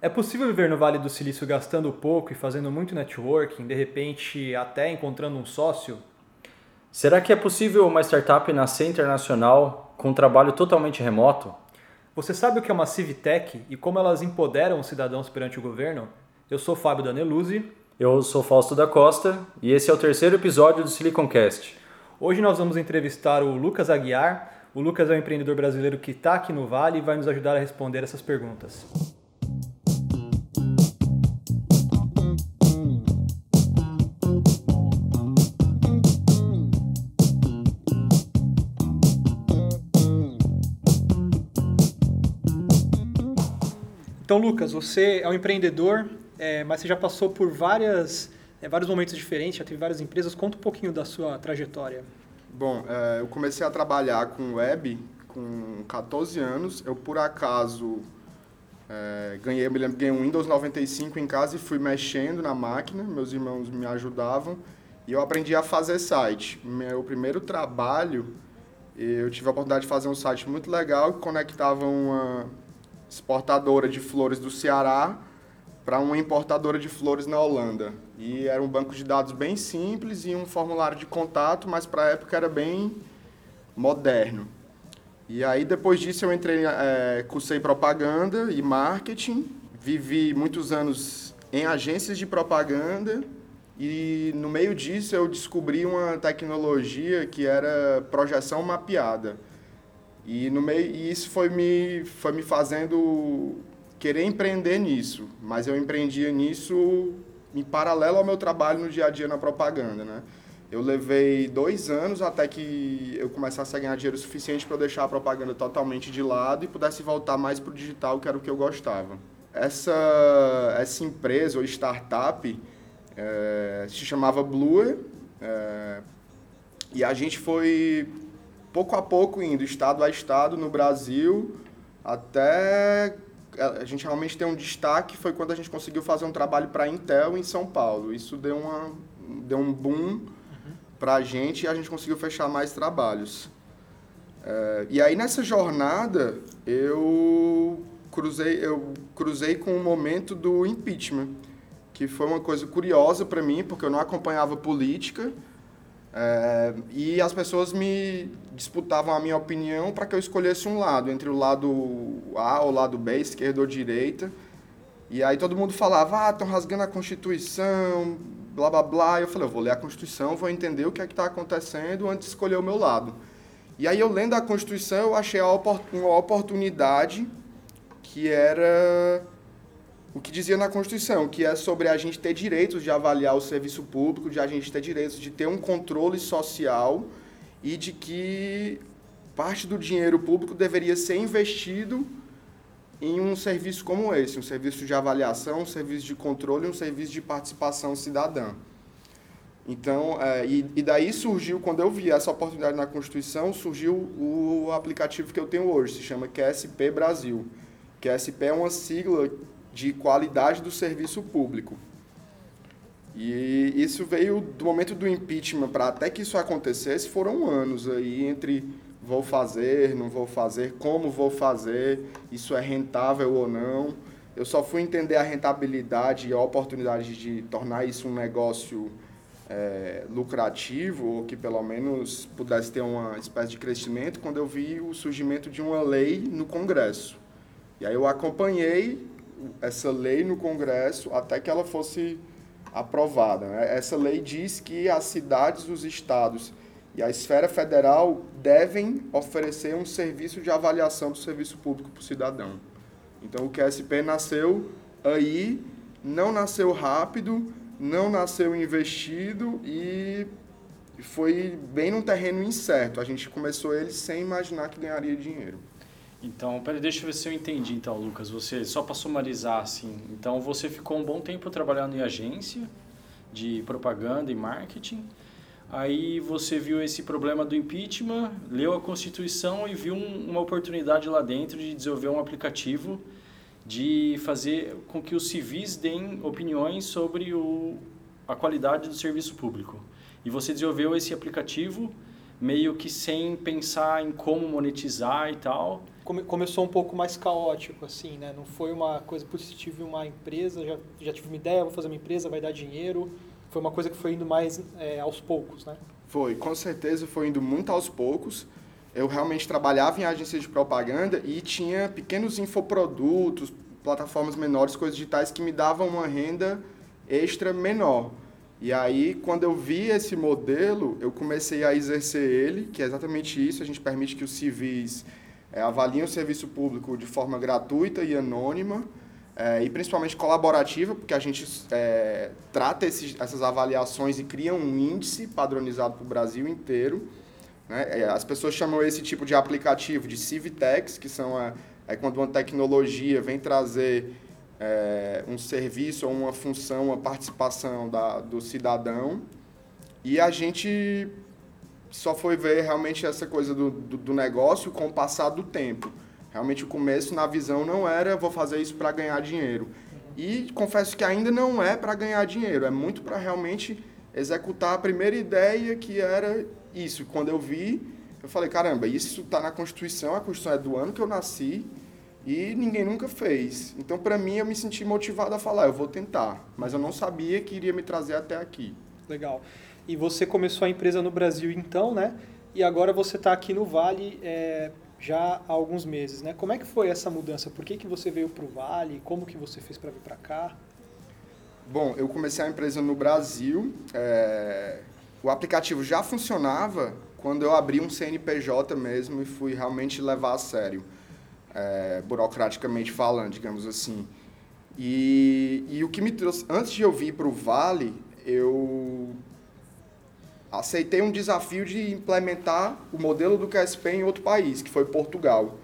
É possível viver no Vale do Silício gastando pouco e fazendo muito networking, de repente até encontrando um sócio? Será que é possível uma startup nascer internacional com um trabalho totalmente remoto? Você sabe o que é uma Civitec e como elas empoderam os cidadãos perante o governo? Eu sou Fábio Daneluzzi. Eu sou Fausto da Costa e esse é o terceiro episódio do Siliconcast. Hoje nós vamos entrevistar o Lucas Aguiar. O Lucas é um empreendedor brasileiro que está aqui no Vale e vai nos ajudar a responder essas perguntas. Então, Lucas, você é um empreendedor, é, mas você já passou por várias, é, vários momentos diferentes, já teve várias empresas. Conta um pouquinho da sua trajetória. Bom, é, eu comecei a trabalhar com web com 14 anos. Eu, por acaso, é, ganhei, me lembro, ganhei um Windows 95 em casa e fui mexendo na máquina. Meus irmãos me ajudavam e eu aprendi a fazer site. Meu primeiro trabalho, eu tive a oportunidade de fazer um site muito legal que conectava uma exportadora de flores do Ceará para uma importadora de flores na Holanda. E era um banco de dados bem simples e um formulário de contato, mas para a época era bem moderno. E aí depois disso eu entrei, é, cursei propaganda e marketing, vivi muitos anos em agências de propaganda e no meio disso eu descobri uma tecnologia que era projeção mapeada. E, no meio, e isso foi me, foi me fazendo querer empreender nisso. Mas eu empreendia nisso em paralelo ao meu trabalho no dia a dia na propaganda, né? Eu levei dois anos até que eu começasse a ganhar dinheiro suficiente para deixar a propaganda totalmente de lado e pudesse voltar mais para o digital, que era o que eu gostava. Essa, essa empresa ou startup é, se chamava Blue é, e a gente foi pouco a pouco indo estado a estado no Brasil, até a gente realmente tem um destaque foi quando a gente conseguiu fazer um trabalho para a Intel em São Paulo. Isso deu, uma, deu um boom uhum. para a gente e a gente conseguiu fechar mais trabalhos. É, e aí nessa jornada eu cruzei, eu cruzei com o momento do impeachment, que foi uma coisa curiosa para mim, porque eu não acompanhava política, é, e as pessoas me disputavam a minha opinião para que eu escolhesse um lado, entre o lado A ou o lado B, esquerda ou direita. E aí todo mundo falava, ah, estão rasgando a Constituição, blá blá blá. E eu falei, eu vou ler a Constituição, vou entender o que é que está acontecendo antes de escolher o meu lado. E aí eu lendo a Constituição, eu achei uma oportunidade que era o que dizia na Constituição, que é sobre a gente ter direitos de avaliar o serviço público, de a gente ter direitos de ter um controle social e de que parte do dinheiro público deveria ser investido em um serviço como esse, um serviço de avaliação, um serviço de controle, um serviço de participação cidadã. Então, é, e, e, daí surgiu, quando eu vi essa oportunidade na Constituição, surgiu o aplicativo que eu tenho hoje, se chama QSP Brasil. QSP é uma sigla de qualidade do serviço público. E isso veio do momento do impeachment para até que isso acontecesse, foram anos aí entre vou fazer, não vou fazer, como vou fazer, isso é rentável ou não. Eu só fui entender a rentabilidade e a oportunidade de tornar isso um negócio é, lucrativo, ou que pelo menos pudesse ter uma espécie de crescimento, quando eu vi o surgimento de uma lei no Congresso. E aí eu acompanhei essa lei no Congresso até que ela fosse aprovada. Né? Essa lei diz que as cidades, os estados e a esfera federal devem oferecer um serviço de avaliação do serviço público para o cidadão. Então o QSP nasceu aí, não nasceu rápido, não nasceu investido e foi bem num terreno incerto. A gente começou ele sem imaginar que ganharia dinheiro. Então, peraí, deixa eu ver se eu entendi então, Lucas. Você, só para sumarizar, assim, então você ficou um bom tempo trabalhando em agência de propaganda e marketing. Aí você viu esse problema do impeachment, leu a Constituição e viu um, uma oportunidade lá dentro de desenvolver um aplicativo de fazer com que os civis deem opiniões sobre o, a qualidade do serviço público. E você desenvolveu esse aplicativo meio que sem pensar em como monetizar e tal. Come, começou um pouco mais caótico, assim, né? Não foi uma coisa, putz, tive uma empresa, já, já tive uma ideia, vou fazer uma empresa, vai dar dinheiro. Foi uma coisa que foi indo mais é, aos poucos, né? Foi, com certeza foi indo muito aos poucos. Eu realmente trabalhava em agência de propaganda e tinha pequenos infoprodutos, plataformas menores, coisas digitais que me davam uma renda extra menor. E aí, quando eu vi esse modelo, eu comecei a exercer ele, que é exatamente isso. A gente permite que os civis é, avaliem o serviço público de forma gratuita e anônima, é, e principalmente colaborativa, porque a gente é, trata esses, essas avaliações e cria um índice padronizado para o Brasil inteiro. Né? As pessoas chamam esse tipo de aplicativo de Civitex, que são a, é quando uma tecnologia vem trazer é, um serviço ou uma função, uma participação da, do cidadão. E a gente só foi ver realmente essa coisa do, do, do negócio com o passar do tempo. Realmente o começo na visão não era vou fazer isso para ganhar dinheiro. E confesso que ainda não é para ganhar dinheiro, é muito para realmente executar a primeira ideia que era isso. Quando eu vi, eu falei, caramba, isso está na Constituição, a Constituição é do ano que eu nasci, e ninguém nunca fez. Então, para mim, eu me senti motivado a falar, eu vou tentar. Mas eu não sabia que iria me trazer até aqui. Legal. E você começou a empresa no Brasil, então, né? E agora você está aqui no Vale é, já há alguns meses, né? Como é que foi essa mudança? Por que, que você veio para o Vale? Como que você fez para vir para cá? Bom, eu comecei a empresa no Brasil. É... O aplicativo já funcionava quando eu abri um CNPJ mesmo e fui realmente levar a sério é, burocraticamente falando, digamos assim. E, e o que me trouxe, antes de eu vir para o Vale, eu aceitei um desafio de implementar o modelo do QSP em outro país, que foi Portugal.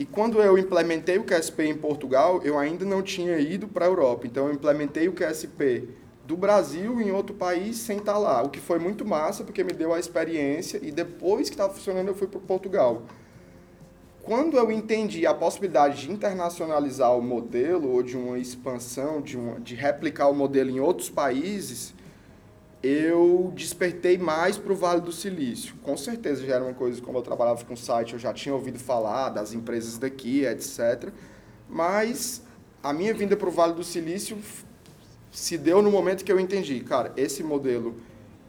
E quando eu implementei o QSP em Portugal, eu ainda não tinha ido para a Europa. Então eu implementei o QSP do Brasil em outro país sem estar lá, o que foi muito massa porque me deu a experiência e depois que estava funcionando eu fui para Portugal quando eu entendi a possibilidade de internacionalizar o modelo ou de uma expansão, de, uma, de replicar o modelo em outros países, eu despertei mais para o Vale do Silício. Com certeza já era uma coisa, como eu trabalhava com site, eu já tinha ouvido falar das empresas daqui, etc. Mas a minha vinda para o Vale do Silício se deu no momento que eu entendi, cara, esse modelo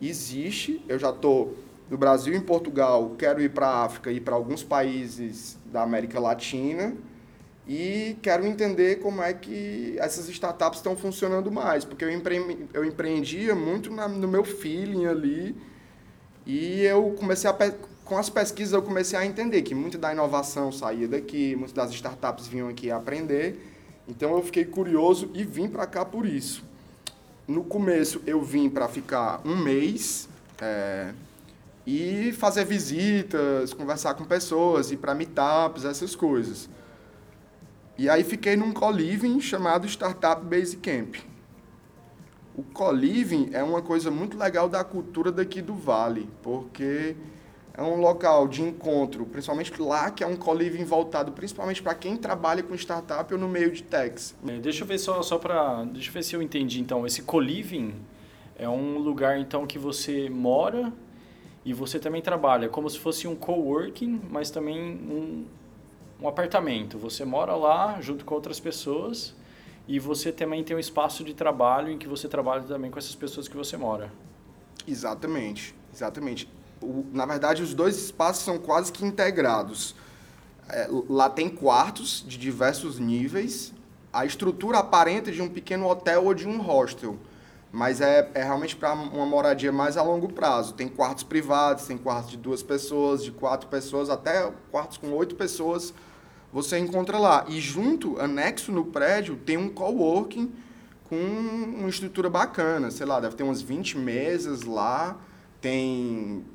existe, eu já estou do Brasil em Portugal, quero ir para a África e para alguns países da América Latina e quero entender como é que essas startups estão funcionando mais, porque eu, empre... eu empreendia muito na... no meu feeling ali e eu comecei a com as pesquisas eu comecei a entender que muita da inovação saía daqui, muitas das startups vinham aqui aprender, então eu fiquei curioso e vim para cá por isso. No começo eu vim para ficar um mês é e fazer visitas, conversar com pessoas, ir para meetups, essas coisas. E aí fiquei num co-living chamado Startup Basecamp. O co-living é uma coisa muito legal da cultura daqui do Vale, porque é um local de encontro, principalmente lá que é um co-living voltado principalmente para quem trabalha com startup ou no meio de techs. É, deixa eu ver só, só para, deixa eu ver se eu entendi então. Esse co-living é um lugar então que você mora e você também trabalha como se fosse um coworking, mas também um, um apartamento. Você mora lá junto com outras pessoas e você também tem um espaço de trabalho em que você trabalha também com essas pessoas que você mora. Exatamente, exatamente. O, na verdade, os dois espaços são quase que integrados. É, lá tem quartos de diversos níveis. A estrutura aparenta de um pequeno hotel ou de um hostel mas é, é realmente para uma moradia mais a longo prazo. Tem quartos privados, tem quartos de duas pessoas, de quatro pessoas, até quartos com oito pessoas você encontra lá. E junto, anexo no prédio, tem um coworking com uma estrutura bacana, sei lá, deve ter umas 20 mesas lá, tem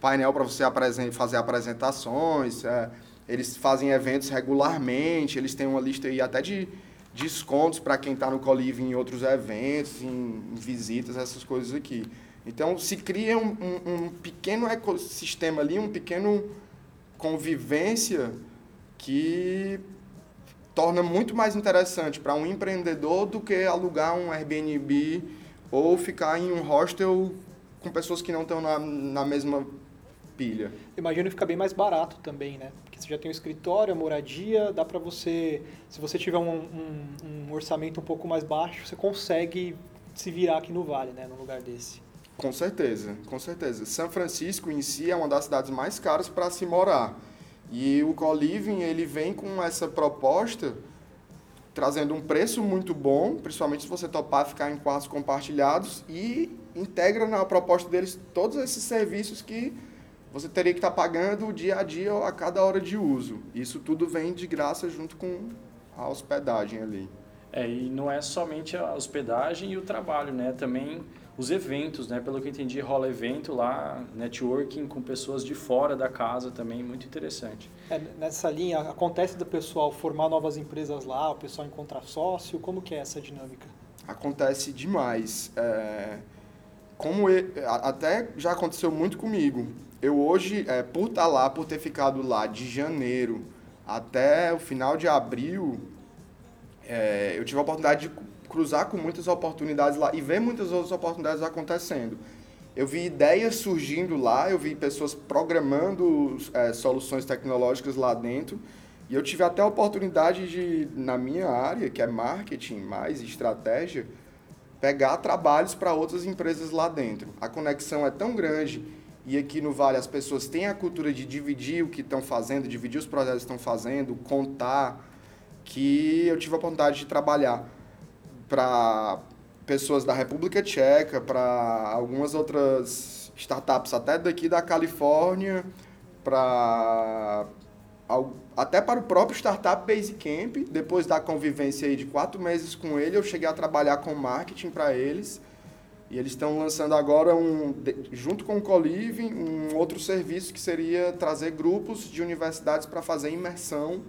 painel para você fazer apresentações, é, eles fazem eventos regularmente, eles têm uma lista aí até de descontos para quem está no Colive em outros eventos, em, visitas, essas coisas aqui. Então, se cria um, um, um pequeno ecossistema ali, um pequeno convivência que torna muito mais interessante para um empreendedor do que alugar um Airbnb ou ficar em um hostel com pessoas que não estão na, na mesma pilha. Imagino que fica bem mais barato também, né? Porque você já tem o escritório, a moradia, dá para você, se você tiver um, um, um, orçamento um pouco mais baixo, você consegue se virar aqui no Vale, né? Num lugar desse. Com certeza, com certeza. São Francisco em si é uma das cidades mais caras para se morar. E o Co-Living, ele vem com essa proposta trazendo um preço muito bom, principalmente se você topar ficar em quartos compartilhados e integra na proposta deles todos esses serviços que você teria que estar pagando dia a dia a cada hora de uso. Isso tudo vem de graça junto com a hospedagem ali. É, e não é somente a hospedagem e o trabalho, né? Também os eventos, né? Pelo que eu entendi, rola evento lá, networking com pessoas de fora da casa também, muito interessante. É, nessa linha, acontece do pessoal formar novas empresas lá, o pessoal encontrar sócio, como que é essa dinâmica? Acontece demais. É, como eu, até já aconteceu muito comigo. Eu hoje, é, por estar lá, por ter ficado lá de janeiro até o final de abril, é, eu tive a oportunidade de cruzar com muitas oportunidades lá e ver muitas outras oportunidades acontecendo. Eu vi ideias surgindo lá, eu vi pessoas programando é, soluções tecnológicas lá dentro. E eu tive até a oportunidade de, na minha área, que é marketing mais estratégia, pegar trabalhos para outras empresas lá dentro. A conexão é tão grande e aqui no Vale as pessoas têm a cultura de dividir o que estão fazendo, dividir os projetos que estão fazendo, contar, que eu tive a oportunidade de trabalhar para pessoas da República Tcheca, para algumas outras startups até daqui da Califórnia, para até para o próprio startup Basecamp. Depois da convivência aí de quatro meses com ele, eu cheguei a trabalhar com marketing para eles. E eles estão lançando agora, um, junto com o Coliving, um outro serviço que seria trazer grupos de universidades para fazer imersão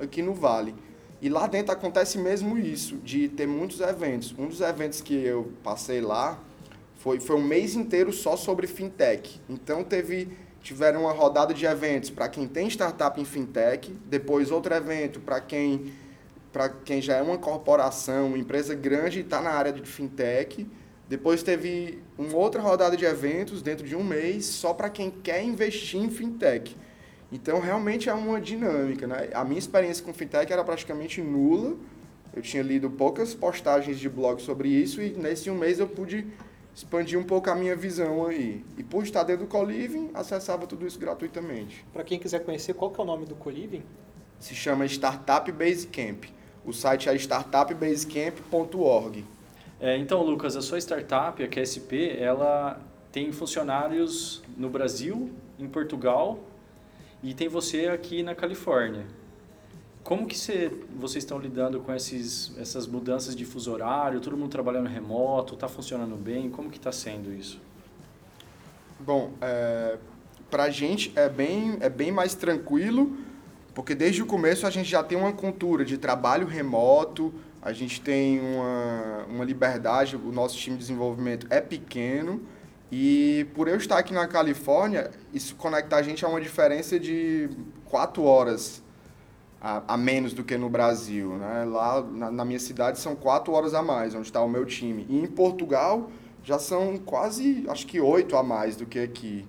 aqui no Vale. E lá dentro acontece mesmo isso, de ter muitos eventos. Um dos eventos que eu passei lá foi, foi um mês inteiro só sobre fintech. Então teve tiveram uma rodada de eventos para quem tem startup em fintech, depois outro evento para quem para quem já é uma corporação, uma empresa grande e está na área de fintech. Depois teve uma outra rodada de eventos dentro de um mês só para quem quer investir em fintech. Então, realmente é uma dinâmica. Né? A minha experiência com fintech era praticamente nula. Eu tinha lido poucas postagens de blog sobre isso e nesse um mês eu pude expandir um pouco a minha visão aí. E por estar dentro do Coliving, acessava tudo isso gratuitamente. Para quem quiser conhecer, qual que é o nome do Coliving? Se chama Startup Basecamp. O site é startupbasecamp.org. É, então, Lucas, a sua startup, a QSP, ela tem funcionários no Brasil, em Portugal e tem você aqui na Califórnia. Como que você, vocês estão lidando com esses, essas mudanças de fuso horário? Todo mundo trabalhando remoto? Está funcionando bem? Como que está sendo isso? Bom, é, para a gente é bem, é bem mais tranquilo, porque desde o começo a gente já tem uma cultura de trabalho remoto, a gente tem uma, uma liberdade, o nosso time de desenvolvimento é pequeno, e por eu estar aqui na Califórnia, isso conecta a gente a uma diferença de quatro horas a, a menos do que no Brasil. Né? Lá na, na, minha cidade são quatro horas a mais, onde está o meu time. E em Portugal já são quase, acho que oito a mais do que aqui.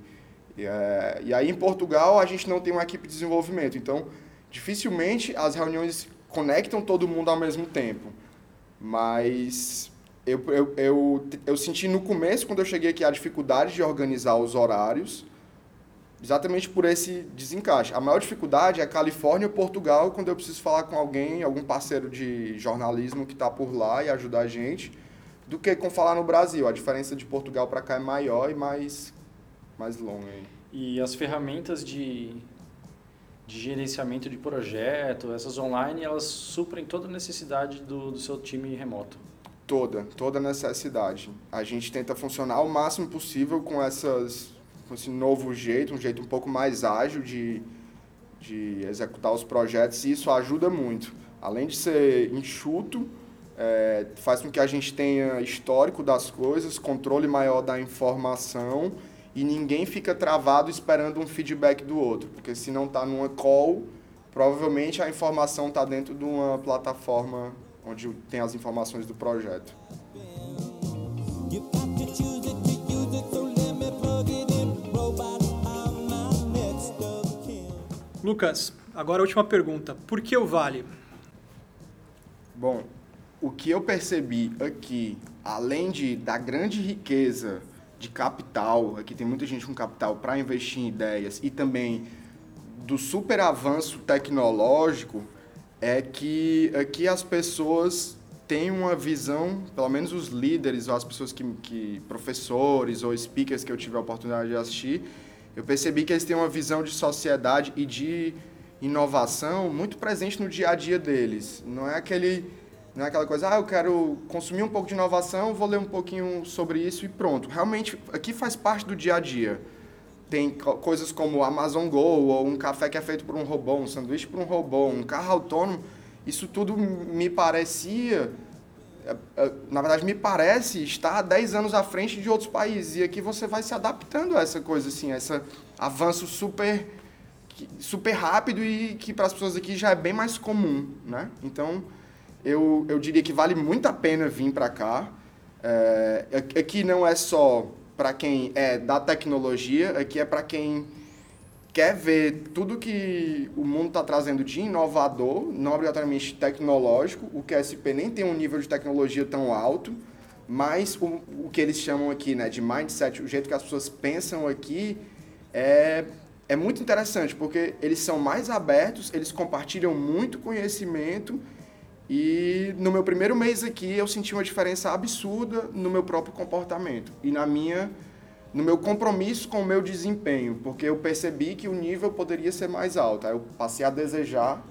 E, é, e aí em Portugal a gente não tem uma equipe de desenvolvimento. Então, dificilmente as reuniões conectam todo mundo ao mesmo tempo. Mas eu, eu, eu, eu senti no começo, quando eu cheguei aqui, a dificuldade de organizar os horários, exatamente por esse desencaixe. A maior dificuldade é Califórnia ou Portugal, quando eu preciso falar com alguém, algum parceiro de jornalismo que está por lá e ajudar a gente, do que com falar no Brasil. A diferença de Portugal para cá é maior e mais, mais longa. E as ferramentas de, de gerenciamento de projeto, essas online, elas suprem toda a necessidade do, do seu time remoto? Toda, toda necessidade. A gente tenta funcionar o máximo possível com, essas, com esse novo jeito, um jeito um pouco mais ágil de, de executar os projetos, e isso ajuda muito. Além de ser enxuto, é, faz com que a gente tenha histórico das coisas, controle maior da informação e ninguém fica travado esperando um feedback do outro, porque se não está numa call, provavelmente a informação está dentro de uma plataforma onde tem as informações do projeto. Lucas, agora a última pergunta. Por que o Vale? Bom, o que eu percebi aqui, além de da grande riqueza de capital, aqui tem muita gente com capital para investir em ideias e também do super avanço tecnológico, é que aqui as pessoas têm uma visão, pelo menos os líderes ou as pessoas que, que professores ou speakers que eu tive a oportunidade de assistir, eu percebi que eles têm uma visão de sociedade e de inovação muito presente no dia a dia deles. Não é aquele não é aquela coisa, ah, eu quero consumir um pouco de inovação, vou ler um pouquinho sobre isso e pronto. Realmente, aqui faz parte do dia a dia. Tem coisas como Amazon Go, ou um café que é feito por um robô, um sanduíche por um robô, um carro autônomo. Isso tudo me parecia, é, é, na verdade, me parece estar 10 anos à frente de outros países. E aqui você vai se adaptando a essa coisa, assim, a esse avanço super, super rápido e que para as pessoas aqui já é bem mais comum, né? Então eu, eu diria que vale muito a pena vir para cá. É, aqui não é só para quem é da tecnologia, aqui é para quem quer ver tudo que o mundo está trazendo de inovador, não obrigatoriamente tecnológico. O QSP nem tem um nível de tecnologia tão alto, mas o, o que eles chamam aqui né, de mindset, o jeito que as pessoas pensam aqui, é, é muito interessante, porque eles são mais abertos, eles compartilham muito conhecimento e no meu primeiro mês aqui eu senti uma diferença absurda no meu próprio comportamento e na minha no meu compromisso com o meu desempenho, porque eu percebi que o nível poderia ser mais alto. Aí eu passei a desejar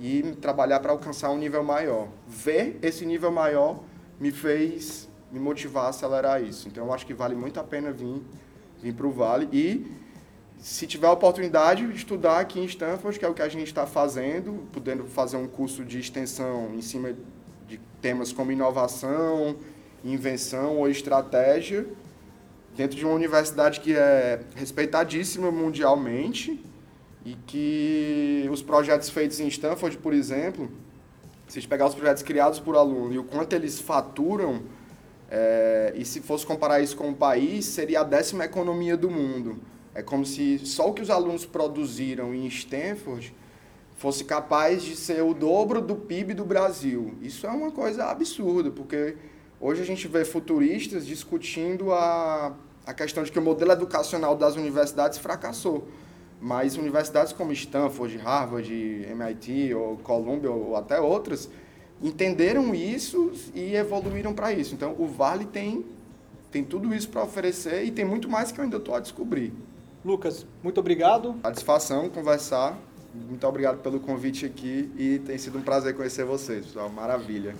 e trabalhar para alcançar um nível maior. Ver esse nível maior me fez me motivar a acelerar isso. Então eu acho que vale muito a pena vir vir para o Vale e se tiver a oportunidade de estudar aqui em Stanford, que é o que a gente está fazendo, podendo fazer um curso de extensão em cima de temas como inovação, invenção ou estratégia, dentro de uma universidade que é respeitadíssima mundialmente e que os projetos feitos em Stanford, por exemplo, se a gente pegar os projetos criados por aluno e o quanto eles faturam, é, e se fosse comparar isso com o país, seria a décima economia do mundo. É como se só o que os alunos produziram em Stanford fosse capaz de ser o dobro do PIB do Brasil. Isso é uma coisa absurda, porque hoje a gente vê futuristas discutindo a, a questão de que o modelo educacional das universidades fracassou. Mas universidades como Stanford, Harvard, MIT ou Columbia ou até outras entenderam isso e evoluíram para isso. Então, o Vale tem, tem tudo isso para oferecer e tem muito mais que eu ainda estou a descobrir. Lucas, muito obrigado. Satisfação conversar. Muito obrigado pelo convite aqui e tem sido um prazer conhecer vocês, pessoal. Maravilha.